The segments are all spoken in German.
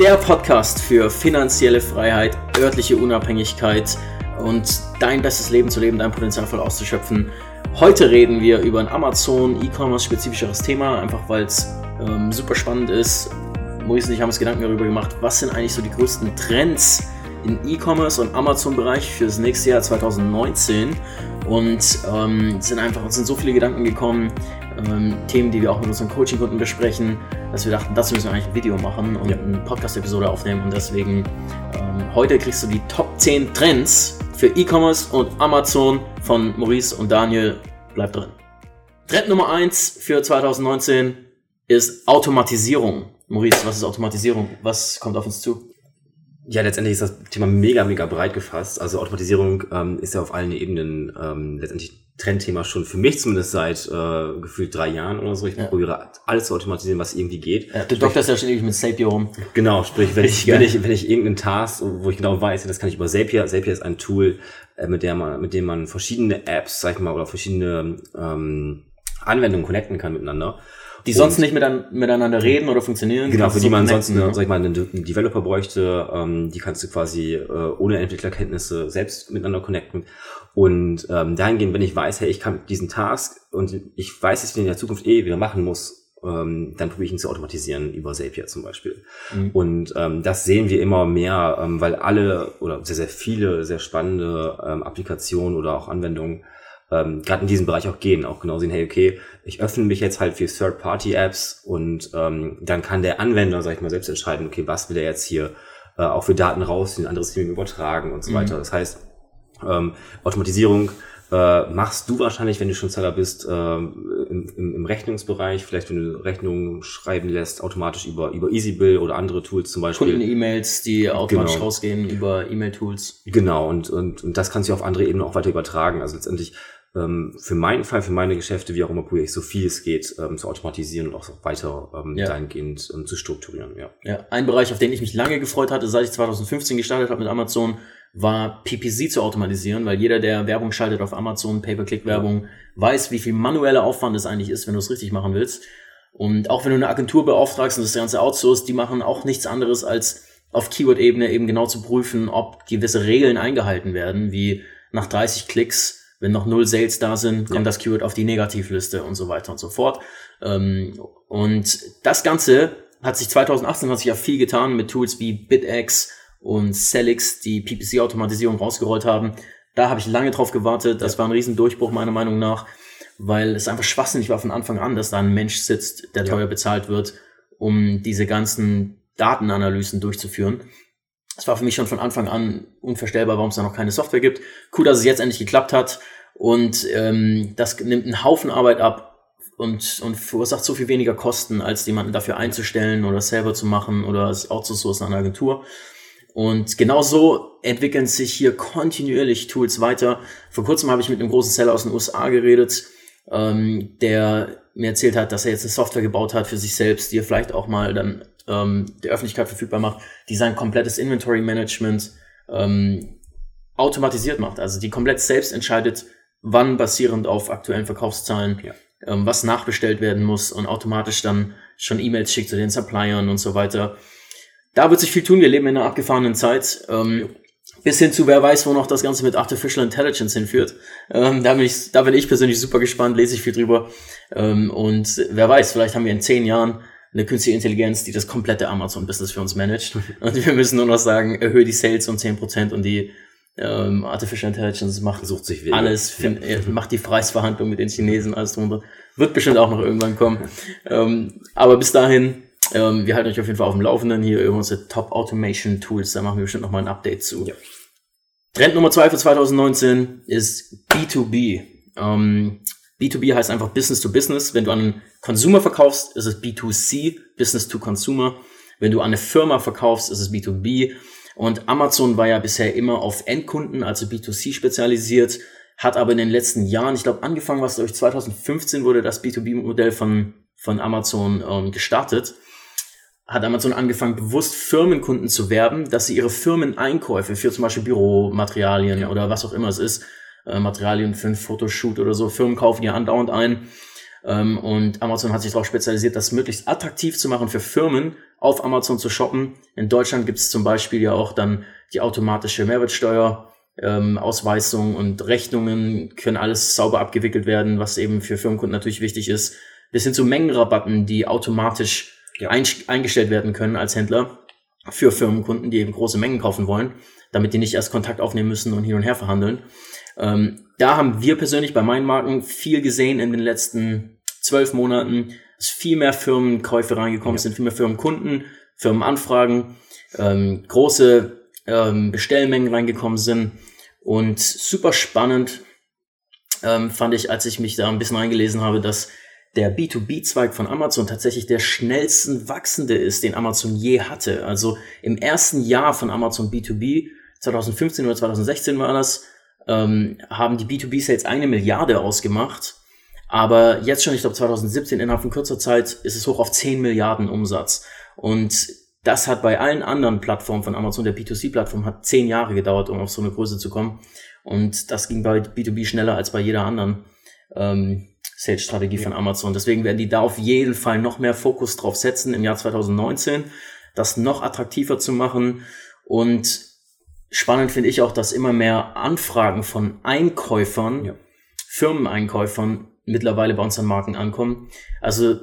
der Podcast für finanzielle Freiheit, örtliche Unabhängigkeit und dein bestes Leben zu leben, dein Potenzial voll auszuschöpfen. Heute reden wir über ein Amazon E-Commerce spezifischeres Thema, einfach weil es ähm, super spannend ist. Maurice und ich haben uns Gedanken darüber gemacht, was sind eigentlich so die größten Trends im E-Commerce und Amazon-Bereich für das nächste Jahr 2019 und ähm, sind einfach uns sind so viele Gedanken gekommen, ähm, Themen, die wir auch mit unseren Coaching-Kunden besprechen, dass wir dachten, dazu müssen wir eigentlich ein Video machen und ja. eine Podcast-Episode aufnehmen und deswegen ähm, heute kriegst du die Top 10 Trends für E-Commerce und Amazon von Maurice und Daniel. Bleib drin. Trend Nummer 1 für 2019 ist Automatisierung. Maurice, was ist Automatisierung? Was kommt auf uns zu? Ja, letztendlich ist das Thema mega, mega breit gefasst. Also Automatisierung ähm, ist ja auf allen Ebenen ähm, letztendlich Trendthema schon für mich zumindest seit äh, gefühlt drei Jahren oder so. Ich ja. probiere alles zu automatisieren, was irgendwie geht. Ja, du dokterst ja ständig mit Zapier rum. Genau, sprich, wenn ich, wenn ich, wenn ich irgendeinen Task, wo ich genau weiß, das kann ich über Zapier. Zapier ist ein Tool, äh, mit der man, mit dem man verschiedene Apps, sag ich mal, oder verschiedene ähm, Anwendungen connecten kann miteinander. Die sonst nicht miteinander reden oder funktionieren. Genau, für die man sonst, ne? sag ich mal, einen Developer bräuchte, ähm, die kannst du quasi äh, ohne Entwicklerkenntnisse selbst miteinander connecten. Und ähm, dahingehend, wenn ich weiß, hey, ich kann diesen Task und ich weiß, dass ich den in der Zukunft eh wieder machen muss, ähm, dann probiere ich ihn zu automatisieren über Zapier zum Beispiel. Mhm. Und ähm, das sehen wir immer mehr, ähm, weil alle oder sehr, sehr viele sehr spannende ähm, Applikationen oder auch Anwendungen ähm, gerade in diesem Bereich auch gehen, auch genau sehen, hey, okay, ich öffne mich jetzt halt für Third-Party-Apps und ähm, dann kann der Anwender, sag ich mal, selbst entscheiden, okay, was will er jetzt hier äh, auch für Daten raus in ein anderes System übertragen und so mhm. weiter. Das heißt, ähm, Automatisierung äh, machst du wahrscheinlich, wenn du schon Seller bist, äh, im, im, im Rechnungsbereich, vielleicht wenn du Rechnungen schreiben lässt, automatisch über, über EasyBill oder andere Tools zum Beispiel. Kunden-E-Mails, die automatisch genau. rausgehen über E-Mail-Tools. Genau, und, und, und das kannst du auf andere Ebenen auch weiter übertragen. Also letztendlich ähm, für meinen Fall, für meine Geschäfte, wie auch immer, probiere ich so viel es geht ähm, zu automatisieren und auch weiter ähm, ja. dahingehend ähm, zu strukturieren. Ja. ja, ein Bereich, auf den ich mich lange gefreut hatte, seit ich 2015 gestartet habe mit Amazon, war PPC zu automatisieren, weil jeder, der Werbung schaltet auf Amazon, Pay-per-Click-Werbung, weiß, wie viel manueller Aufwand es eigentlich ist, wenn du es richtig machen willst. Und auch wenn du eine Agentur beauftragst und das Ganze outsourcest, die machen auch nichts anderes als auf Keyword-Ebene eben genau zu prüfen, ob gewisse Regeln eingehalten werden, wie nach 30 Klicks wenn noch null Sales da sind, kommt ja. das Keyword auf die Negativliste und so weiter und so fort. Ähm, und das Ganze hat sich 2018 hat sich ja viel getan mit Tools wie BitX und Celix, die PPC-Automatisierung rausgerollt haben. Da habe ich lange drauf gewartet. Das ja. war ein Riesendurchbruch meiner Meinung nach, weil es einfach schwachsinnig war von Anfang an, dass da ein Mensch sitzt, der teuer bezahlt wird, um diese ganzen Datenanalysen durchzuführen. Es war für mich schon von Anfang an unvorstellbar, warum es da noch keine Software gibt. Cool, dass es jetzt endlich geklappt hat. Und ähm, das nimmt einen Haufen Arbeit ab und, und verursacht so viel weniger Kosten, als jemanden dafür einzustellen oder selber zu machen oder es outzusourcen an eine Agentur. Und genau so entwickeln sich hier kontinuierlich Tools weiter. Vor kurzem habe ich mit einem großen Seller aus den USA geredet, ähm, der mir erzählt hat, dass er jetzt eine Software gebaut hat für sich selbst, die er vielleicht auch mal dann ähm, der Öffentlichkeit verfügbar macht, die sein komplettes Inventory Management ähm, automatisiert macht. Also die komplett selbst entscheidet, wann basierend auf aktuellen Verkaufszahlen ja. ähm, was nachbestellt werden muss und automatisch dann schon E-Mails schickt zu den Suppliern und so weiter. Da wird sich viel tun. Wir leben in einer abgefahrenen Zeit. Ähm, bis hin zu, wer weiß, wo noch das Ganze mit Artificial Intelligence hinführt. Ähm, da, bin ich, da bin ich persönlich super gespannt, lese ich viel drüber. Ähm, und wer weiß, vielleicht haben wir in zehn Jahren eine künstliche Intelligenz, die das komplette Amazon-Business für uns managt. Und wir müssen nur noch sagen, erhöhe die Sales um zehn Prozent und die ähm, Artificial Intelligence macht sucht sich Wege. alles, find, ja. macht die Preisverhandlung mit den Chinesen, alles drunter. Wird bestimmt auch noch irgendwann kommen. ähm, aber bis dahin, ähm, wir halten euch auf jeden Fall auf dem Laufenden hier über unsere Top Automation Tools. Da machen wir bestimmt noch mal ein Update zu. Ja. Trend Nummer zwei für 2019 ist B2B. Ähm, B2B heißt einfach Business to Business. Wenn du an einen Consumer verkaufst, ist es B2C, Business to Consumer. Wenn du an eine Firma verkaufst, ist es B2B. Und Amazon war ja bisher immer auf Endkunden, also B2C spezialisiert, hat aber in den letzten Jahren, ich glaube angefangen was durch 2015 wurde das B2B-Modell von, von Amazon ähm, gestartet, hat Amazon angefangen, bewusst Firmenkunden zu werben, dass sie ihre Firmeneinkäufe für zum Beispiel Büromaterialien ja. oder was auch immer es ist, äh, Materialien für ein Fotoshoot oder so, Firmen kaufen ja andauernd ein, und Amazon hat sich darauf spezialisiert, das möglichst attraktiv zu machen für Firmen, auf Amazon zu shoppen. In Deutschland gibt es zum Beispiel ja auch dann die automatische Mehrwertsteuer. Ähm, Ausweisung und Rechnungen können alles sauber abgewickelt werden, was eben für Firmenkunden natürlich wichtig ist. Bis hin zu Mengenrabatten, die automatisch ja. ein, eingestellt werden können als Händler für Firmenkunden, die eben große Mengen kaufen wollen, damit die nicht erst Kontakt aufnehmen müssen und hin und her verhandeln. Ähm, da haben wir persönlich bei meinen Marken viel gesehen in den letzten zwölf Monaten, dass viel mehr Firmenkäufe reingekommen ja. sind, viel mehr Firmenkunden, Firmenanfragen, ähm, große ähm, Bestellmengen reingekommen sind und super spannend ähm, fand ich, als ich mich da ein bisschen eingelesen habe, dass der B2B-Zweig von Amazon tatsächlich der schnellsten wachsende ist, den Amazon je hatte. Also im ersten Jahr von Amazon B2B, 2015 oder 2016 war das, ähm, haben die B2B-Sales eine Milliarde ausgemacht. Aber jetzt schon, ich glaube 2017, innerhalb von kurzer Zeit ist es hoch auf 10 Milliarden Umsatz. Und das hat bei allen anderen Plattformen von Amazon, der B2C-Plattform, hat zehn Jahre gedauert, um auf so eine Größe zu kommen. Und das ging bei B2B schneller als bei jeder anderen ähm, Sales-Strategie ja. von Amazon. Deswegen werden die da auf jeden Fall noch mehr Fokus drauf setzen im Jahr 2019, das noch attraktiver zu machen. Und spannend finde ich auch, dass immer mehr Anfragen von Einkäufern, ja. Firmeneinkäufern mittlerweile bei unseren Marken ankommen. Also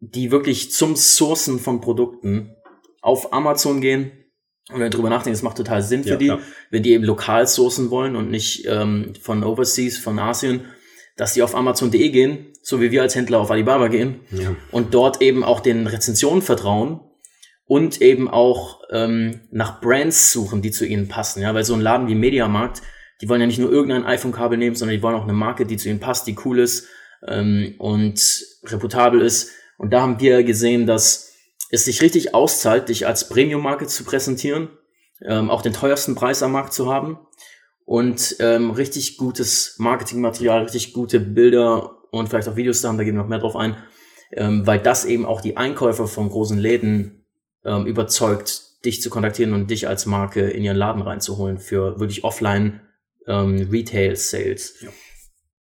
die wirklich zum Sourcen von Produkten auf Amazon gehen und wenn drüber nachdenken, es macht total Sinn für ja, die, klar. wenn die eben lokal sourcen wollen und nicht ähm, von Overseas, von Asien, dass die auf Amazon.de gehen, so wie wir als Händler auf Alibaba gehen ja. und dort eben auch den Rezensionen vertrauen und eben auch ähm, nach Brands suchen, die zu ihnen passen. Ja, weil so ein Laden wie Mediamarkt, die wollen ja nicht nur irgendein iPhone-Kabel nehmen, sondern die wollen auch eine Marke, die zu ihnen passt, die cool ist ähm, und reputabel ist. Und da haben wir gesehen, dass es sich richtig auszahlt, dich als Premium-Marke zu präsentieren, ähm, auch den teuersten Preis am Markt zu haben und ähm, richtig gutes Marketingmaterial, richtig gute Bilder und vielleicht auch Videos da haben, da gehen wir noch mehr drauf ein, ähm, weil das eben auch die Einkäufer von großen Läden ähm, überzeugt, dich zu kontaktieren und dich als Marke in ihren Laden reinzuholen für wirklich offline ähm, Retail Sales. Ja.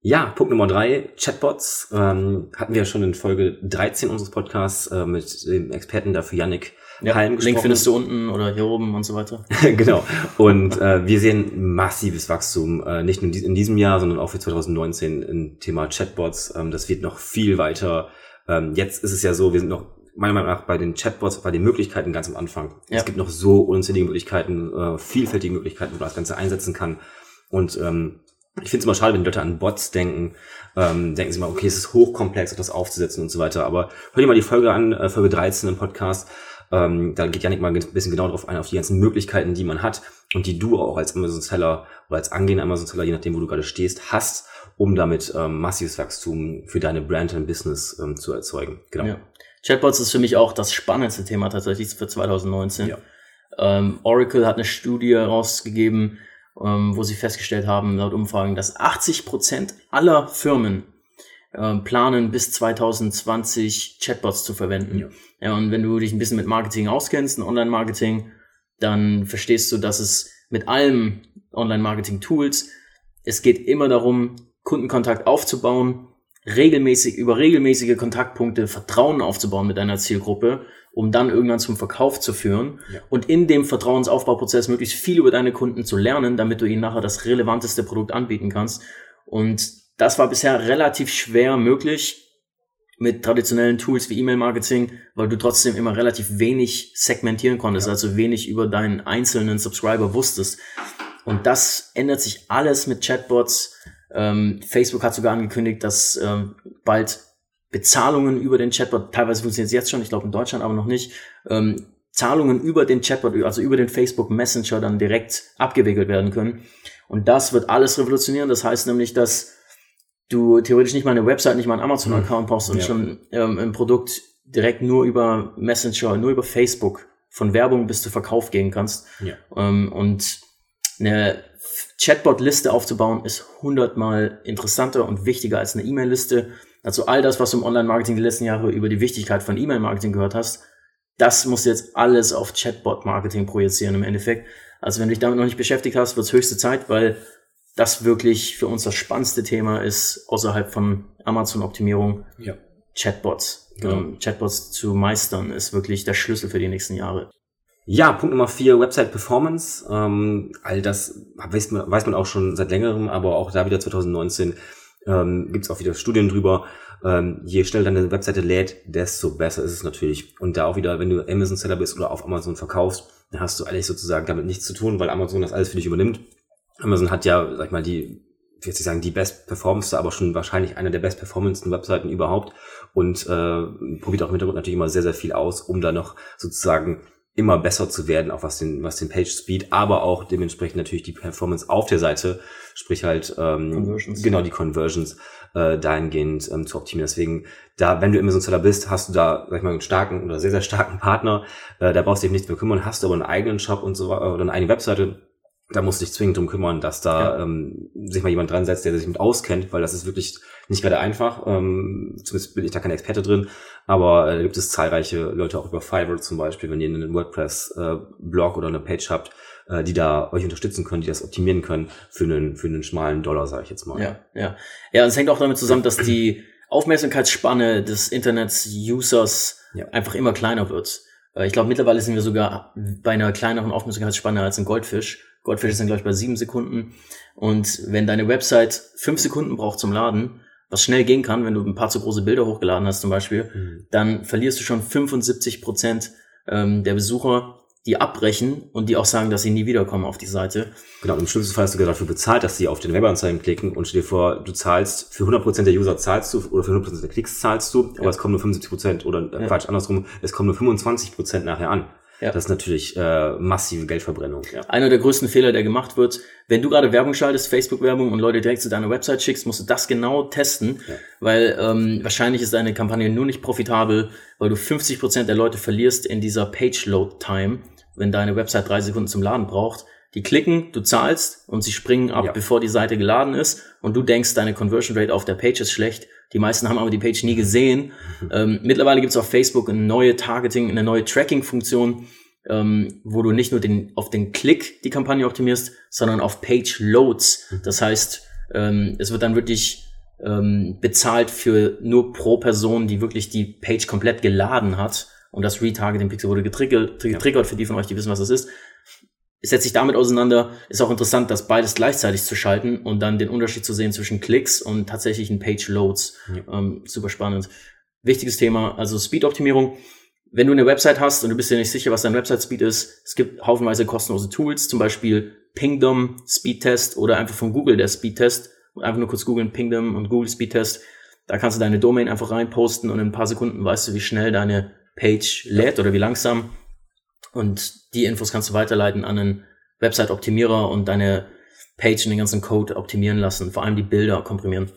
Ja, Punkt Nummer drei, Chatbots. Ähm, hatten wir ja schon in Folge 13 unseres Podcasts äh, mit dem Experten dafür, Yannick ja, Halm gesprochen. Link findest du unten oder hier oben und so weiter. genau. Und äh, wir sehen massives Wachstum, äh, nicht nur in diesem Jahr, sondern auch für 2019 im Thema Chatbots. Ähm, das wird noch viel weiter. Ähm, jetzt ist es ja so, wir sind noch meiner Meinung nach bei den Chatbots, bei den Möglichkeiten ganz am Anfang. Ja. Es gibt noch so unzählige Möglichkeiten, äh, vielfältige Möglichkeiten, wo man das Ganze einsetzen kann. Und ähm, ich finde es immer schade, wenn die Leute an Bots denken, ähm, denken sie mal, okay, es ist hochkomplex, das aufzusetzen und so weiter. Aber hör dir mal die Folge an, äh, Folge 13 im Podcast. Ähm, da geht Janik mal ein bisschen genau darauf ein, auf die ganzen Möglichkeiten, die man hat und die du auch als Amazon-Seller oder als angehender Amazon-Seller, je nachdem, wo du gerade stehst, hast, um damit ähm, massives Wachstum für deine Brand und Business ähm, zu erzeugen. Genau. Ja. Chatbots ist für mich auch das spannendste Thema tatsächlich für 2019. Ja. Ähm, Oracle hat eine Studie rausgegeben, ähm, wo sie festgestellt haben, laut Umfragen, dass 80 Prozent aller Firmen äh, planen, bis 2020 Chatbots zu verwenden. Ja. ja, und wenn du dich ein bisschen mit Marketing auskennst, Online-Marketing, dann verstehst du, dass es mit allem Online-Marketing-Tools, es geht immer darum, Kundenkontakt aufzubauen, regelmäßig, über regelmäßige Kontaktpunkte Vertrauen aufzubauen mit deiner Zielgruppe um dann irgendwann zum Verkauf zu führen ja. und in dem Vertrauensaufbauprozess möglichst viel über deine Kunden zu lernen, damit du ihnen nachher das relevanteste Produkt anbieten kannst. Und das war bisher relativ schwer möglich mit traditionellen Tools wie E-Mail-Marketing, weil du trotzdem immer relativ wenig segmentieren konntest, ja. also wenig über deinen einzelnen Subscriber wusstest. Und das ändert sich alles mit Chatbots. Ähm, Facebook hat sogar angekündigt, dass ähm, bald Bezahlungen über den Chatbot, teilweise funktioniert es jetzt schon, ich glaube in Deutschland aber noch nicht, ähm, Zahlungen über den Chatbot, also über den Facebook Messenger dann direkt abgewickelt werden können. Und das wird alles revolutionieren. Das heißt nämlich, dass du theoretisch nicht mal eine Website, nicht mal einen Amazon-Account brauchst und ja. schon ähm, ein Produkt direkt nur über Messenger, nur über Facebook von Werbung bis zu Verkauf gehen kannst. Ja. Ähm, und eine Chatbot-Liste aufzubauen ist hundertmal interessanter und wichtiger als eine E-Mail-Liste also all das, was du im Online-Marketing die letzten Jahre über die Wichtigkeit von E-Mail-Marketing gehört hast, das musst du jetzt alles auf Chatbot-Marketing projizieren im Endeffekt. Also wenn du dich damit noch nicht beschäftigt hast, wird es höchste Zeit, weil das wirklich für uns das spannendste Thema ist, außerhalb von Amazon-Optimierung. Ja. Chatbots. Genau. Chatbots zu meistern ist wirklich der Schlüssel für die nächsten Jahre. Ja, Punkt Nummer vier, Website Performance. Ähm, all das weiß man, weiß man auch schon seit längerem, aber auch da wieder 2019 ähm, gibt es auch wieder Studien drüber. Ähm, je schneller deine Webseite lädt, desto besser ist es natürlich. Und da auch wieder, wenn du Amazon-Seller bist oder auf Amazon verkaufst, dann hast du eigentlich sozusagen damit nichts zu tun, weil Amazon das alles für dich übernimmt. Amazon hat ja, sag ich mal, die, ich nicht sagen die best performance aber schon wahrscheinlich eine der best performance Webseiten überhaupt und äh, probiert auch im Hintergrund natürlich immer sehr, sehr viel aus, um da noch sozusagen immer besser zu werden, auch was den, was den Page Speed, aber auch dementsprechend natürlich die Performance auf der Seite, sprich halt ähm, genau die Conversions äh, dahingehend ähm, zu optimieren. Deswegen, da, wenn du Amazon Seller bist, hast du da, sag ich mal, einen starken oder sehr, sehr starken Partner, äh, da brauchst du dich nichts mehr kümmern, hast du aber einen eigenen Shop und so weiter oder eine eigene Webseite, da musst du dich zwingend drum kümmern, dass da Ja. ähm, sich mal jemand dran setzt, der sich mit auskennt, weil das ist wirklich nicht gerade einfach. Ähm, zumindest bin ich da kein Experte drin, aber äh, da gibt es zahlreiche Leute auch über Fiverr zum Beispiel, wenn ihr einen WordPress-Blog oder eine Page habt, äh, die da euch unterstützen können, die das optimieren können für einen für einen schmalen Dollar, sage ich jetzt mal. Ja, ja. Ja, es hängt auch damit zusammen, dass die Aufmerksamkeitsspanne des Internets-Users Ja. einfach immer kleiner wird. Äh, Ich glaube, mittlerweile sind wir sogar bei einer kleineren Aufmerksamkeitsspanne als ein Goldfisch. Goldfisch sind, glaube ich, bei sieben Sekunden. Und wenn deine Website fünf Sekunden braucht zum Laden, was schnell gehen kann, wenn du ein paar zu große Bilder hochgeladen hast zum Beispiel, Mhm. dann verlierst du schon 75 Prozent ähm, der Besucher, die abbrechen und die auch sagen, dass sie nie wiederkommen auf die Seite. Genau, und im schlimmsten Fall hast du sogar dafür bezahlt, dass sie auf den Webanzeigen klicken und stell dir vor, du zahlst für 100% der User zahlst du oder für 100% der Klicks zahlst du, aber Ja. es kommen nur 75% oder äh, Ja. Quatsch, andersrum, es kommen nur 25% nachher an. Ja. Das ist natürlich äh, massive Geldverbrennung. Ja. Einer der größten Fehler, der gemacht wird, wenn du gerade Werbung schaltest, Facebook-Werbung und Leute direkt zu deiner Website schickst, musst du das genau testen, Ja. weil ähm, wahrscheinlich ist deine Kampagne nur nicht profitabel, weil du 50% der Leute verlierst in dieser Page-Load-Time, wenn deine Website drei Sekunden zum Laden braucht. Die klicken, du zahlst und sie springen ab, Ja. bevor die Seite geladen ist und du denkst, deine Conversion Rate auf der Page ist schlecht. Die meisten haben aber die Page nie gesehen. Ähm, mittlerweile gibt es auf Facebook eine neue Targeting, eine neue Tracking-Funktion, ähm, wo du nicht nur den, auf den Klick die Kampagne optimierst, sondern auf Page Loads. Das heißt, ähm, es wird dann wirklich ähm, bezahlt für nur pro Person, die wirklich die Page komplett geladen hat. Und das Retargeting Pixel wurde getriggert, getriggert für die von euch, die wissen, was das ist. Es setzt sich damit auseinander. Ist auch interessant, das beides gleichzeitig zu schalten und dann den Unterschied zu sehen zwischen Klicks und tatsächlichen Page Loads. Ähm, super spannend. Wichtiges Thema, also Speed-Optimierung. Wenn du eine Website hast und du bist dir nicht sicher, was dein Website-Speed ist, es gibt haufenweise kostenlose Tools, zum Beispiel Pingdom Speedtest oder einfach von Google der Speedtest. Einfach nur kurz googeln, Pingdom und Google Speedtest. Da kannst du deine Domain einfach reinposten und in ein paar Sekunden weißt du, wie schnell deine Page lädt oder wie langsam. Und die Infos kannst du weiterleiten an einen Website-Optimierer und deine Page und den ganzen Code optimieren lassen, vor allem die Bilder komprimieren.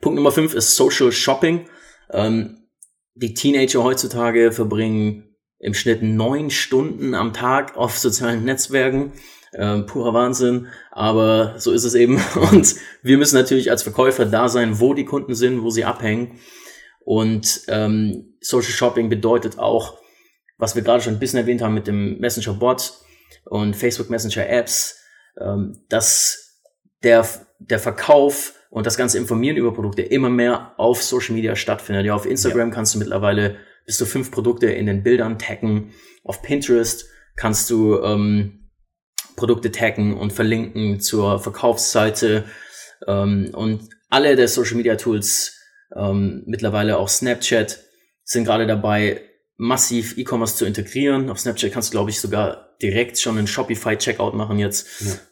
Punkt Nummer fünf ist Social Shopping. Ähm, die Teenager heutzutage verbringen im Schnitt neun Stunden am Tag auf sozialen Netzwerken. Ähm, purer Wahnsinn, aber so ist es eben. Und wir müssen natürlich als Verkäufer da sein, wo die Kunden sind, wo sie abhängen. Und ähm, Social Shopping bedeutet auch, was wir gerade schon ein bisschen erwähnt haben mit dem Messenger-Bot und Facebook Messenger Apps, ähm, dass der, der Verkauf und das ganze Informieren über Produkte immer mehr auf Social Media stattfindet. Ja, auf Instagram kannst du mittlerweile bis zu fünf Produkte in den Bildern taggen. Auf Pinterest kannst du ähm, Produkte taggen und verlinken zur Verkaufsseite. Ähm, und alle der Social Media Tools, ähm, mittlerweile auch Snapchat, sind gerade dabei, massiv E-Commerce zu integrieren. Auf Snapchat kannst du, glaube ich, sogar direkt schon einen Shopify-Checkout machen jetzt.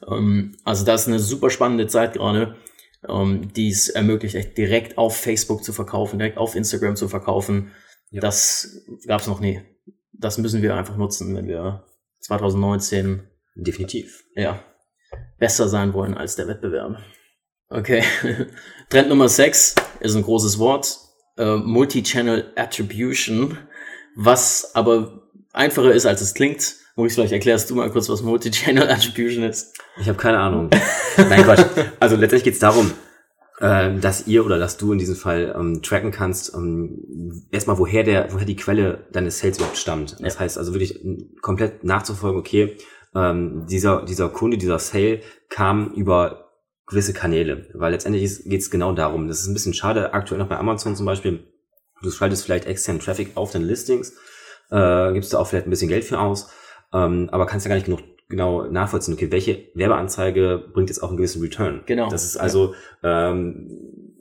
Ähm, also das ist eine super spannende Zeit gerade, ähm, die es ermöglicht, echt direkt auf Facebook zu verkaufen, direkt auf Instagram zu verkaufen. Ja. Das gab es noch nie. Das müssen wir einfach nutzen, wenn wir 2019 Definitiv. ja, besser sein wollen als der Wettbewerb. Okay. Trend Nummer 6 ist ein großes Wort. Äh, Multi-Channel Attribution, was aber einfacher ist, als es klingt. Maurice, vielleicht erklärst du mal kurz, was Multi-Channel Attribution ist. Ich habe keine Ahnung. Nein, Quatsch. Also letztendlich geht es darum, äh, dass ihr oder dass du in diesem Fall ähm, tracken kannst, ähm, erstmal woher der, woher die Quelle deines Sales überhaupt stammt. Das Ja. heißt also wirklich ähm, komplett nachzufolgen, okay, ähm, dieser, dieser Kunde, dieser Sale kam über gewisse Kanäle, weil letztendlich geht es genau darum. Das ist ein bisschen schade, aktuell noch bei Amazon zum Beispiel. Du schaltest vielleicht externen Traffic auf deine Listings, äh, gibst du auch vielleicht ein bisschen Geld für aus, ähm, aber kannst ja gar nicht genug genau nachvollziehen, okay, welche Werbeanzeige bringt jetzt auch einen gewissen Return. Genau. Das ist also ähm,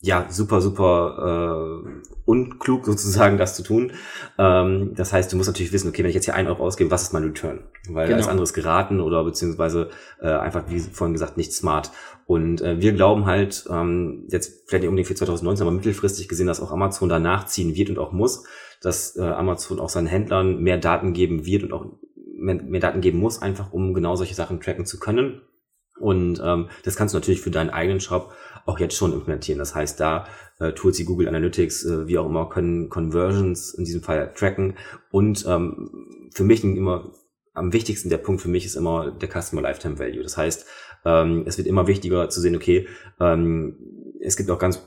ja super, super äh, unklug sozusagen, das zu tun. Ähm, das heißt, du musst natürlich wissen, okay, wenn ich jetzt hier einen Euro ausgebe, was ist mein Return? Weil genau. andere ist geraten oder beziehungsweise äh, einfach, wie vorhin gesagt, nicht smart. Und äh, wir glauben halt, ähm, jetzt vielleicht nicht unbedingt für 2019, aber mittelfristig gesehen, dass auch Amazon danach ziehen wird und auch muss, dass äh, Amazon auch seinen Händlern mehr Daten geben wird und auch mehr, mehr Daten geben muss, einfach um genau solche Sachen tracken zu können. Und ähm, das kannst du natürlich für deinen eigenen Shop auch jetzt schon implementieren. Das heißt, da äh, Tools wie Google Analytics, äh, wie auch immer, können Conversions in diesem Fall tracken. Und ähm, für mich immer am wichtigsten der Punkt für mich ist immer der Customer Lifetime Value. Das heißt, ähm, es wird immer wichtiger zu sehen, okay, ähm, es gibt auch ganz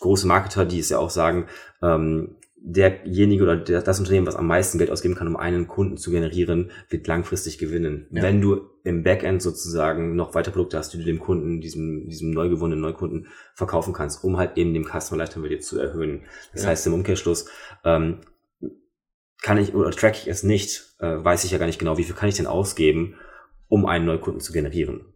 große Marketer, die es ja auch sagen, ähm, derjenige oder der, das Unternehmen, was am meisten Geld ausgeben kann, um einen Kunden zu generieren, wird langfristig gewinnen. Ja. Wenn du im Backend sozusagen noch weitere Produkte hast, die du dem Kunden, diesem, diesem neu gewonnenen Neukunden verkaufen kannst, um halt eben dem Customer Lifetime Value zu erhöhen. Das ja. heißt im Umkehrschluss, ähm, kann ich oder track ich es nicht, äh, weiß ich ja gar nicht genau, wie viel kann ich denn ausgeben, um einen Neukunden zu generieren.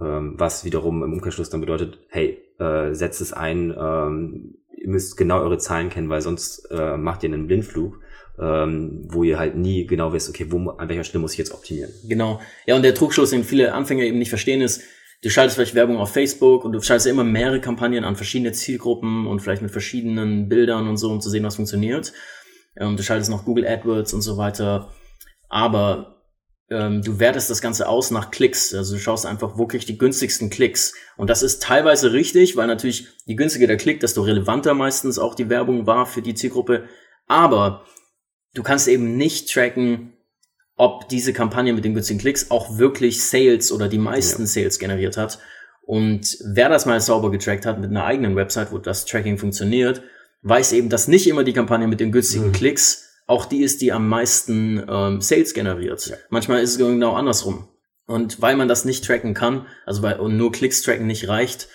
Ähm, was wiederum im Umkehrschluss dann bedeutet, hey, äh, setzt es ein, ähm, ihr müsst genau eure Zahlen kennen, weil sonst äh, macht ihr einen Blindflug, ähm, wo ihr halt nie genau wisst, okay, wo, an welcher Stelle muss ich jetzt optimieren. Genau. Ja, und der Trugschluss, den viele Anfänger eben nicht verstehen, ist, du schaltest vielleicht Werbung auf Facebook und du schaltest immer mehrere Kampagnen an verschiedene Zielgruppen und vielleicht mit verschiedenen Bildern und so, um zu sehen, was funktioniert. Ähm, du schaltest noch Google AdWords und so weiter. Aber ähm, du wertest das Ganze aus nach Klicks. Also du schaust einfach, wo krieg ich die günstigsten Klicks. Und das ist teilweise richtig, weil natürlich je günstiger der Klick, desto relevanter meistens auch die Werbung war für die Zielgruppe. Aber du kannst eben nicht tracken, ob diese Kampagne mit den günstigen Klicks auch wirklich Sales oder die meisten ja. Sales generiert hat. Und wer das mal sauber getrackt hat mit einer eigenen Website, wo das Tracking funktioniert, weiß eben, dass nicht immer die Kampagne mit den günstigen mhm. Klicks auch die ist, die am meisten ähm, Sales generiert. Ja. Manchmal ist es genau andersrum. Und weil man das nicht tracken kann, also weil und nur Klicks tracken nicht reicht,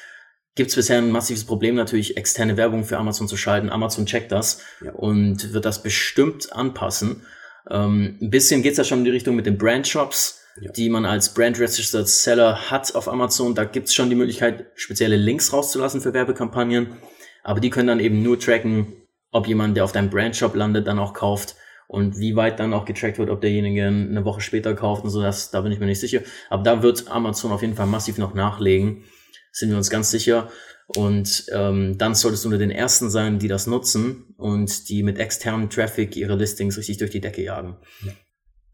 gibt es bisher ein massives Problem, natürlich externe Werbung für Amazon zu schalten. Amazon checkt das ja. und wird das bestimmt anpassen. Ähm, ein bisschen geht's ja schon in die Richtung mit den Brandshops, ja. die man als Brand Registered Seller hat auf Amazon. Da gibt's schon die Möglichkeit, spezielle Links rauszulassen für Werbekampagnen. Aber die können dann eben nur tracken, ob jemand, der auf deinem Brandshop landet, dann auch kauft und wie weit dann auch getrackt wird, ob derjenige eine Woche später kauft und so, das, da bin ich mir nicht sicher. Aber da wird Amazon auf jeden Fall massiv noch nachlegen, sind wir uns ganz sicher. Und ähm, dann solltest du unter den ersten sein, die das nutzen und die mit externem Traffic ihre Listings richtig durch die Decke jagen. Ja.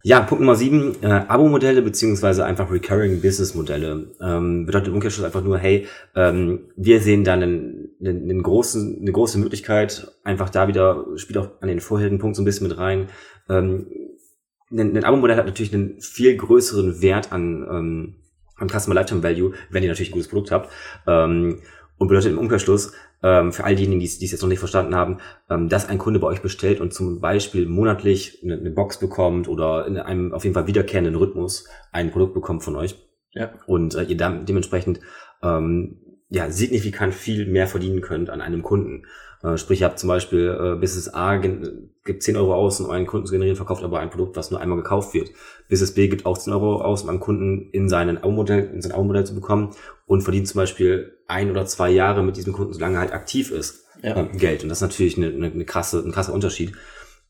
Ja, Punkt Nummer sieben, äh, Abo-Modelle beziehungsweise einfach Recurring Business-Modelle. Ähm, bedeutet im Umkehrschluss einfach nur, hey, ähm, wir sehen da einen, einen, einen großen, eine große Möglichkeit, einfach da wieder, spielt auch an den vorherigen Punkt so ein bisschen mit rein. Ähm, ein, ein Abo-Modell hat natürlich einen viel größeren Wert an, ähm, an Customer Lifetime Value, wenn ihr natürlich ein gutes Produkt habt. Ähm, und bedeutet im Umkehrschluss, ähm, für all diejenigen, die es jetzt noch nicht verstanden haben, ähm, dass ein Kunde bei euch bestellt und zum Beispiel monatlich eine, eine, Box bekommt oder in einem auf jeden Fall wiederkehrenden Rhythmus ein Produkt bekommt von euch. Ja. Und äh, ihr dann dementsprechend ähm, ja, signifikant viel mehr verdienen könnt an einem Kunden. Äh, sprich, ihr habt zum Beispiel äh, Business A gibt 10 Euro aus, um einen Kunden zu generieren, verkauft aber ein Produkt, was nur einmal gekauft wird. Business B gibt auch 10 Euro aus, um einen Kunden in, seinen Abo-Modell, in sein Abo-Modell zu bekommen und verdient zum Beispiel ein oder zwei Jahre mit diesem Kunden, solange er halt aktiv ist, ja. äh, Geld. Und das ist natürlich eine, eine, eine krasse, ein krasser Unterschied.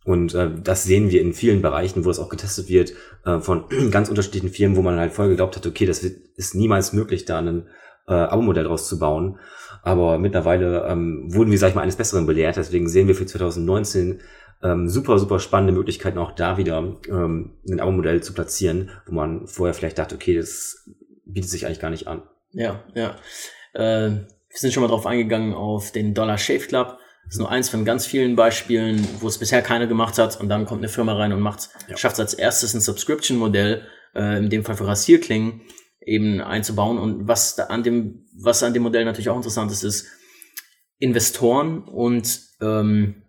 Und äh, das sehen wir in vielen Bereichen, wo es auch getestet wird, äh, von ganz unterschiedlichen Firmen, wo man halt voll geglaubt hat, okay, das wird, ist niemals möglich, da ein äh, Abo-Modell draus zu bauen. Aber mittlerweile ähm, wurden wir, sag ich mal, eines Besseren belehrt. Deswegen sehen wir für 2019 ähm, super, super spannende Möglichkeiten, auch da wieder ähm, ein Abo-Modell zu platzieren, wo man vorher vielleicht dachte, okay, das bietet sich eigentlich gar nicht an. Ja, ja. Äh, wir sind schon mal drauf eingegangen auf den Dollar Shave Club. Das ist nur eins von ganz vielen Beispielen, wo es bisher keiner gemacht hat und dann kommt eine Firma rein und macht, ja. schafft es als erstes ein Subscription-Modell, äh, in dem Fall für Rasierklingen, eben einzubauen. Und was an dem, was an dem Modell natürlich auch interessant ist, ist Investoren und ähm,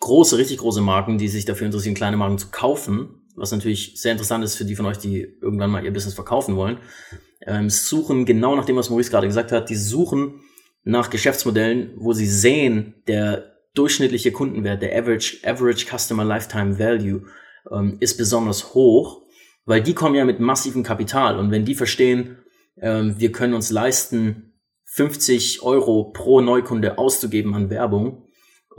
große, richtig große Marken, die sich dafür interessieren, kleine Marken zu kaufen, was natürlich sehr interessant ist für die von euch, die irgendwann mal ihr Business verkaufen wollen, ähm, suchen genau nach dem, was Maurice gerade gesagt hat. Die suchen nach Geschäftsmodellen, wo sie sehen, der durchschnittliche Kundenwert, der Average, Average Customer Lifetime Value ähm, ist besonders hoch, weil die kommen ja mit massivem Kapital und wenn die verstehen, ähm, wir können uns leisten, 50 Euro pro Neukunde auszugeben an Werbung,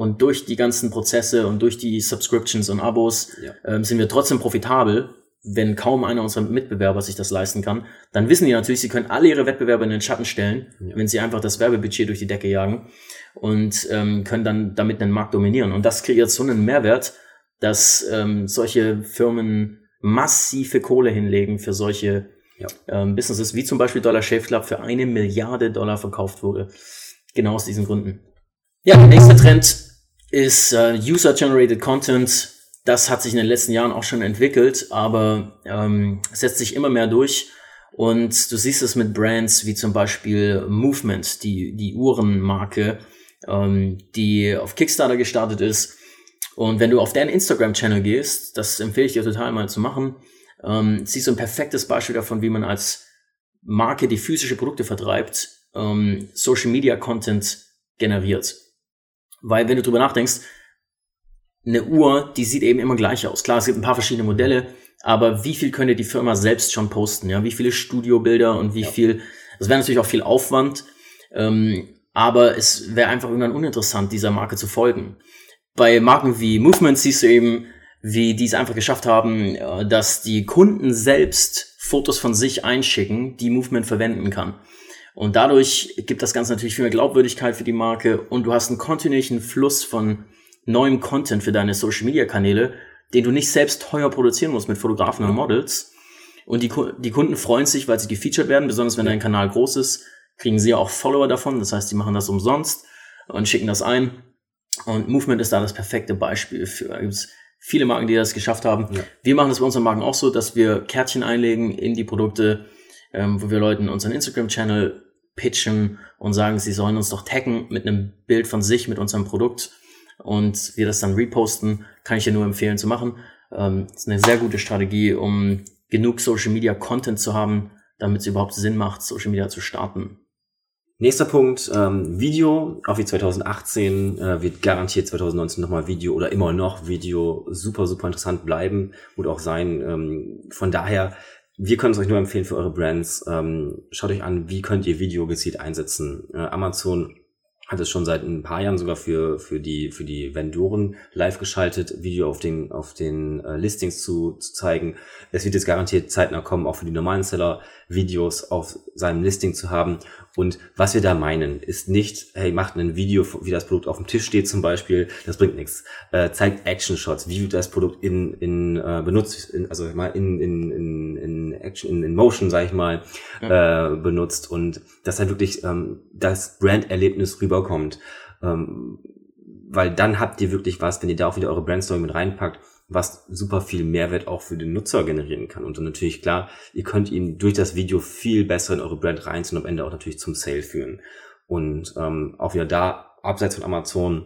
und durch die ganzen Prozesse und durch die Subscriptions und Abos ja. ähm, sind wir trotzdem profitabel, wenn kaum einer unserer Mitbewerber sich das leisten kann. Dann wissen die natürlich, sie können alle ihre Wettbewerber in den Schatten stellen, ja. wenn sie einfach das Werbebudget durch die Decke jagen und ähm, können dann damit den Markt dominieren. Und das kreiert so einen Mehrwert, dass ähm, solche Firmen massive Kohle hinlegen für solche ja. ähm, Businesses, wie zum Beispiel Dollar Shave Club für eine Milliarde Dollar verkauft wurde. Genau aus diesen Gründen. Ja, der nächste Trend ist äh, User-Generated Content. Das hat sich in den letzten Jahren auch schon entwickelt, aber ähm, setzt sich immer mehr durch. Und du siehst es mit Brands wie zum Beispiel Movement, die, die Uhrenmarke, ähm, die auf Kickstarter gestartet ist. Und wenn du auf deren Instagram-Channel gehst, das empfehle ich dir total mal zu machen, ähm, siehst du ein perfektes Beispiel davon, wie man als Marke, die physische Produkte vertreibt, ähm, Social Media Content generiert. Weil wenn du drüber nachdenkst, eine Uhr, die sieht eben immer gleich aus. Klar, es gibt ein paar verschiedene Modelle, aber wie viel könnte die Firma selbst schon posten? Ja, wie viele Studiobilder und wie ja. viel, das wäre natürlich auch viel Aufwand, ähm, aber es wäre einfach irgendwann uninteressant, dieser Marke zu folgen. Bei Marken wie Movement siehst du eben, wie die es einfach geschafft haben, äh, dass die Kunden selbst Fotos von sich einschicken, die Movement verwenden kann. Und dadurch gibt das Ganze natürlich viel mehr Glaubwürdigkeit für die Marke und du hast einen kontinuierlichen Fluss von neuem Content für deine Social Media Kanäle, den du nicht selbst teuer produzieren musst mit Fotografen und Models. Und die, die Kunden freuen sich, weil sie gefeatured werden, besonders wenn dein Kanal groß ist, kriegen sie ja auch Follower davon. Das heißt, die machen das umsonst und schicken das ein. Und Movement ist da das perfekte Beispiel für. Da gibt viele Marken, die das geschafft haben. Ja. Wir machen das bei unseren Marken auch so, dass wir Kärtchen einlegen in die Produkte, ähm, wo wir Leuten unseren Instagram-Channel pitchen und sagen, sie sollen uns doch taggen mit einem Bild von sich, mit unserem Produkt und wir das dann reposten, kann ich dir nur empfehlen zu machen. Ähm, ist eine sehr gute Strategie, um genug Social Media Content zu haben, damit es überhaupt Sinn macht, Social Media zu starten. Nächster Punkt, ähm, Video, auch wie 2018, äh, wird garantiert 2019 nochmal Video oder immer noch Video super, super interessant bleiben und auch sein. Ähm, von daher wir können es euch nur empfehlen für eure Brands. Ähm, schaut euch an, wie könnt ihr Video gezielt einsetzen. Äh, Amazon hat es schon seit ein paar Jahren sogar für, für die, für die Vendoren live geschaltet, Video auf den, auf den äh, Listings zu, zu zeigen. Es wird jetzt garantiert zeitnah kommen, auch für die normalen Seller Videos auf seinem Listing zu haben. Und was wir da meinen, ist nicht, hey, macht ein Video, wie das Produkt auf dem Tisch steht zum Beispiel, das bringt nichts. Äh, zeigt Action-Shots, wie wird das Produkt in, in äh, benutzt, in, also mal in, in, in, in Action, in, in Motion, sag ich mal, ja. äh, benutzt und dass halt wirklich ähm, das Brand-Erlebnis rüberkommt. Ähm, weil dann habt ihr wirklich was, wenn ihr da auch wieder eure Brandstory mit reinpackt, was super viel Mehrwert auch für den Nutzer generieren kann. Und dann natürlich klar, ihr könnt ihn durch das Video viel besser in eure Brand reinziehen und am Ende auch natürlich zum Sale führen. Und ähm, auch wieder da, abseits von Amazon,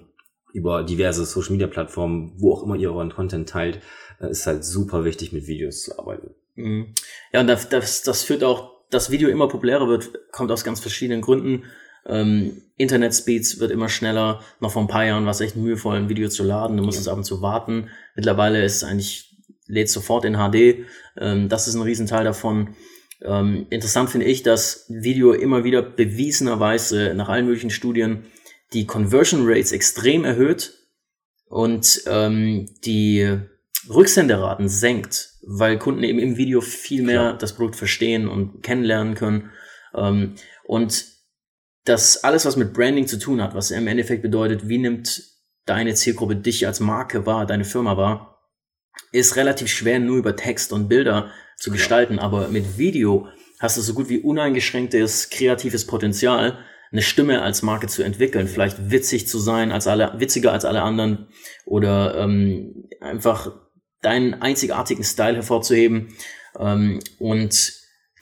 über diverse Social Media Plattformen, wo auch immer ihr euren Content teilt, äh, ist halt super wichtig, mit Videos zu arbeiten. Mhm. Ja, und das, das, das führt auch, das Video immer populärer wird, kommt aus ganz verschiedenen Gründen. Ähm, Internet-Speeds wird immer schneller. Noch vor ein paar Jahren war es echt mühevoll, ein Video zu laden. Du musstest ja. ab und zu warten. Mittlerweile ist es eigentlich, lädt sofort in HD. Ähm, das ist ein Riesenteil davon. Ähm, interessant finde ich, dass Video immer wieder bewiesenerweise nach allen möglichen Studien die Conversion Rates extrem erhöht und ähm, die Rücksenderaten senkt, weil Kunden eben im Video viel mehr Klar. das Produkt verstehen und kennenlernen können. Ähm, und das alles, was mit Branding zu tun hat, was im Endeffekt bedeutet, wie nimmt deine Zielgruppe dich als Marke wahr, deine Firma wahr, ist relativ schwer nur über Text und Bilder zu gestalten, aber mit Video hast du so gut wie uneingeschränktes kreatives Potenzial, eine Stimme als Marke zu entwickeln, vielleicht witzig zu sein als alle, witziger als alle anderen oder ähm, einfach deinen einzigartigen Style hervorzuheben ähm, und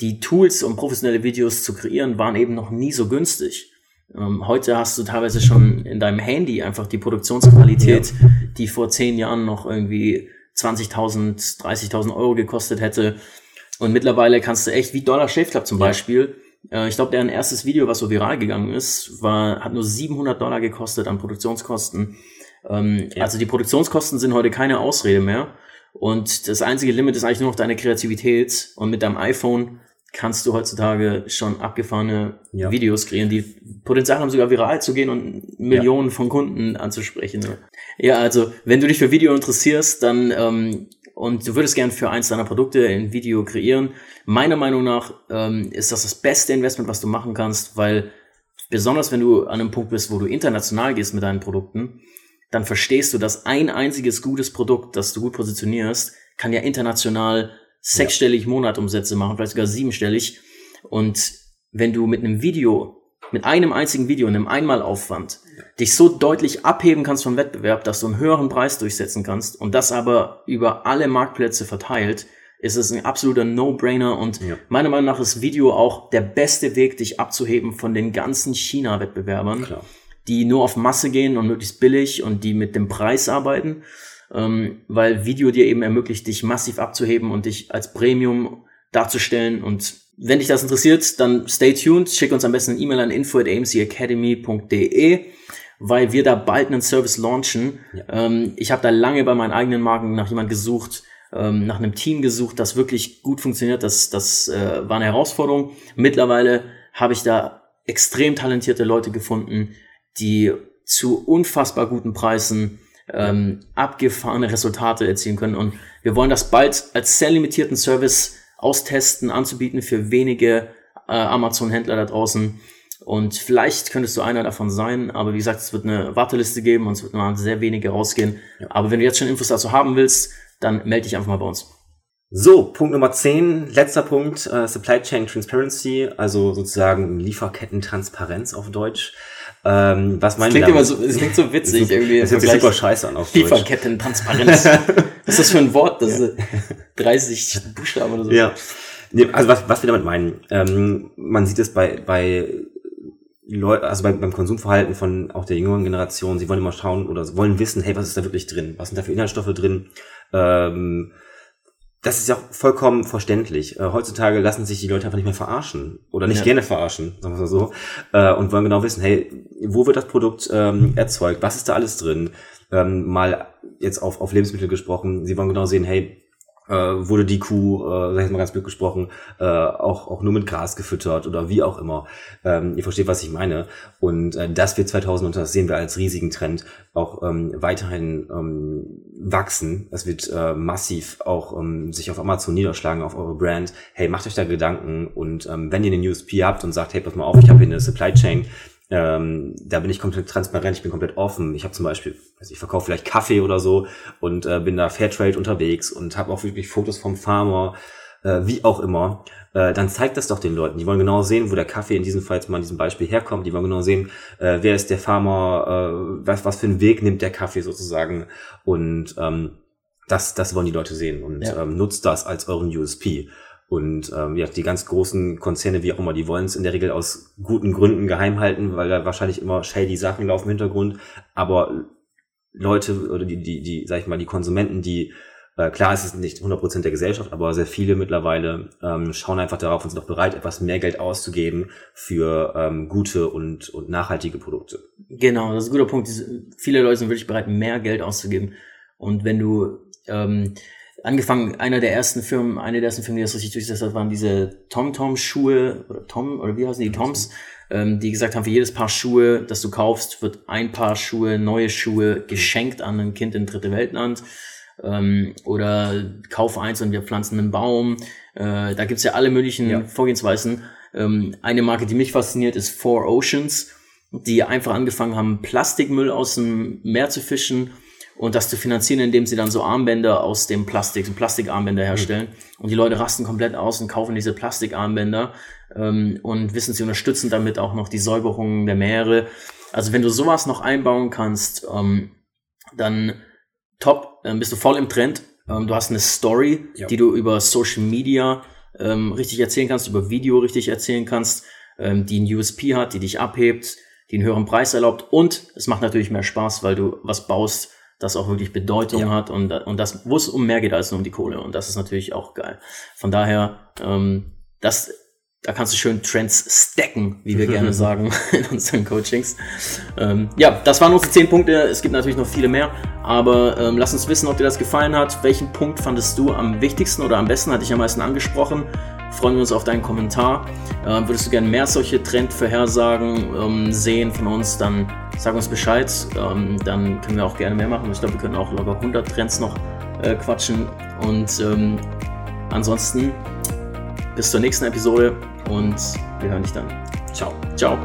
die Tools, um professionelle Videos zu kreieren, waren eben noch nie so günstig. Ähm, heute hast du teilweise schon in deinem Handy einfach die Produktionsqualität, ja. die vor zehn Jahren noch irgendwie 20.000, 30.000 Euro gekostet hätte. Und mittlerweile kannst du echt, wie Dollar Shave Club zum Beispiel, äh, ich glaube, deren erstes Video, was so viral gegangen ist, war, hat nur 700 Dollar gekostet an Produktionskosten. Ähm, ja. Also die Produktionskosten sind heute keine Ausrede mehr. Und das einzige Limit ist eigentlich nur noch deine Kreativität. Und mit deinem iPhone kannst du heutzutage schon abgefahrene ja. Videos kreieren, die Potenzial haben, sogar viral zu gehen und Millionen ja. von Kunden anzusprechen. Ne? Ja, also wenn du dich für Video interessierst, dann ähm, und du würdest gern für eins deiner Produkte ein Video kreieren, meiner Meinung nach ähm, ist das das beste Investment, was du machen kannst, weil besonders wenn du an einem Punkt bist, wo du international gehst mit deinen Produkten, dann verstehst du, dass ein einziges gutes Produkt, das du gut positionierst, kann ja international sechsstellig Monatumsätze machen, vielleicht sogar siebenstellig. Und wenn du mit einem Video, mit einem einzigen Video, einem Einmalaufwand, dich so deutlich abheben kannst vom Wettbewerb, dass du einen höheren Preis durchsetzen kannst und das aber über alle Marktplätze verteilt, ist es ein absoluter No-Brainer und ja. meiner Meinung nach ist Video auch der beste Weg, dich abzuheben von den ganzen China-Wettbewerbern, die nur auf Masse gehen und möglichst billig und die mit dem Preis arbeiten ähm, weil Video dir eben ermöglicht, dich massiv abzuheben und dich als Premium darzustellen. Und wenn dich das interessiert, dann stay tuned. Schick uns am besten eine E-Mail an info at amcacademy.de weil wir da bald einen Service launchen. Ja. Ähm, ich habe da lange bei meinen eigenen Marken nach jemand gesucht, ähm, nach einem Team gesucht, das wirklich gut funktioniert. Das, das äh, war eine Herausforderung. Mittlerweile habe ich da extrem talentierte Leute gefunden, die zu unfassbar guten Preisen ähm, abgefahrene Resultate erzielen können. Und wir wollen das bald als sehr limitierten Service austesten, anzubieten für wenige äh, Amazon-Händler da draußen. Und vielleicht könntest du einer davon sein, aber wie gesagt, es wird eine Warteliste geben und es wird nur sehr wenige rausgehen. Ja. Aber wenn du jetzt schon Infos dazu haben willst, dann melde dich einfach mal bei uns. So, Punkt Nummer 10, letzter Punkt, äh, Supply Chain Transparency, also sozusagen Lieferketten-Transparenz auf Deutsch. Ähm, was meinen klingt immer so, es klingt so witzig irgendwie. Das hört sich super scheiße an auf Lieferketten, Transparenz. was ist das für ein Wort? Das ja. ist 30 Buchstaben oder so. Ja. Also was, was wir damit meinen, ähm, man sieht es bei, bei Leute, also beim, beim Konsumverhalten von auch der jüngeren Generation, sie wollen immer schauen oder wollen wissen, hey, was ist da wirklich drin? Was sind da für Inhaltsstoffe drin? Ähm, das ist ja vollkommen verständlich. Äh, heutzutage lassen sich die Leute einfach nicht mehr verarschen oder nicht ja. gerne verarschen, sagen wir mal so, äh, und wollen genau wissen, hey, wo wird das Produkt ähm, erzeugt? Was ist da alles drin? Ähm, mal jetzt auf, auf Lebensmittel gesprochen. Sie wollen genau sehen, hey, äh, wurde die Kuh, äh, sag ich mal ganz blöd gesprochen, äh, auch, auch nur mit Gras gefüttert oder wie auch immer. Ähm, ihr versteht, was ich meine. Und äh, das wird 2000, und das sehen wir als riesigen Trend, auch ähm, weiterhin ähm, wachsen. Es wird äh, massiv auch ähm, sich auf Amazon niederschlagen, auf eure Brand. Hey, macht euch da Gedanken und ähm, wenn ihr eine USP habt und sagt, hey, pass mal auf, ich habe hier eine Supply Chain, ähm, da bin ich komplett transparent, ich bin komplett offen. Ich habe zum Beispiel, also ich verkaufe vielleicht Kaffee oder so und äh, bin da Fairtrade unterwegs und habe auch wirklich Fotos vom Farmer, äh, wie auch immer. Äh, dann zeigt das doch den Leuten. Die wollen genau sehen, wo der Kaffee in diesem Fall jetzt mal in diesem Beispiel herkommt. Die wollen genau sehen, äh, wer ist der Farmer, äh, was, was für einen Weg nimmt der Kaffee sozusagen. Und ähm, das, das wollen die Leute sehen und ja. ähm, nutzt das als euren USP. Und ähm, ja, die ganz großen Konzerne, wie auch immer, die wollen es in der Regel aus guten Gründen geheim halten, weil da wahrscheinlich immer shady Sachen laufen im Hintergrund. Aber Leute oder die, die, die, sag ich mal, die Konsumenten, die äh, klar ist es nicht 100% der Gesellschaft, aber sehr viele mittlerweile ähm, schauen einfach darauf und sind auch bereit, etwas mehr Geld auszugeben für ähm, gute und, und nachhaltige Produkte. Genau, das ist ein guter Punkt. Viele Leute sind wirklich bereit, mehr Geld auszugeben. Und wenn du ähm, angefangen, einer der ersten Firmen, eine der ersten Firmen, die das richtig durchgesetzt hat, waren diese TomTom-Schuhe, oder Tom, oder wie heißen die, Toms, ähm, die gesagt haben, für jedes Paar Schuhe, das du kaufst, wird ein Paar Schuhe, neue Schuhe geschenkt an ein Kind in dritte Weltland. Ähm, oder kauf eins und wir pflanzen einen Baum. Äh, da gibt's ja alle möglichen ja. Vorgehensweisen. Ähm, eine Marke, die mich fasziniert, ist Four Oceans, die einfach angefangen haben, Plastikmüll aus dem Meer zu fischen und das zu finanzieren, indem sie dann so Armbänder aus dem Plastik, so Plastikarmbänder herstellen. Mhm. Und die Leute rasten komplett aus und kaufen diese Plastikarmbänder ähm, und wissen, sie unterstützen damit auch noch die Säuberung der Meere. Also wenn du sowas noch einbauen kannst, ähm, dann top, dann bist du voll im Trend. Ähm, du hast eine Story, ja. die du über Social Media ähm, richtig erzählen kannst, über Video richtig erzählen kannst, ähm, die ein USP hat, die dich abhebt, die einen höheren Preis erlaubt und es macht natürlich mehr Spaß, weil du was baust, das auch wirklich Bedeutung Ja. hat und, und das, wo es um mehr geht als nur um die Kohle. Und das ist natürlich auch geil. Von daher, ähm, das, da kannst du schön Trends stacken, wie wir gerne sagen in unseren Coachings. Ähm, ja, das waren unsere zehn Punkte. Es gibt natürlich noch viele mehr, aber ähm, lass uns wissen, ob dir das gefallen hat. Welchen Punkt fandest du am wichtigsten oder am besten, hat dich am meisten angesprochen? Freuen wir uns auf deinen Kommentar. Ähm, würdest du gerne mehr solche Trendvorhersagen ähm, sehen von uns, dann sag uns Bescheid. Ähm, dann können wir auch gerne mehr machen. Ich glaube, wir können auch locker 100 Trends noch äh, quatschen. Und ähm, ansonsten bis zur nächsten Episode und wir hören dich dann. Ciao. Ciao.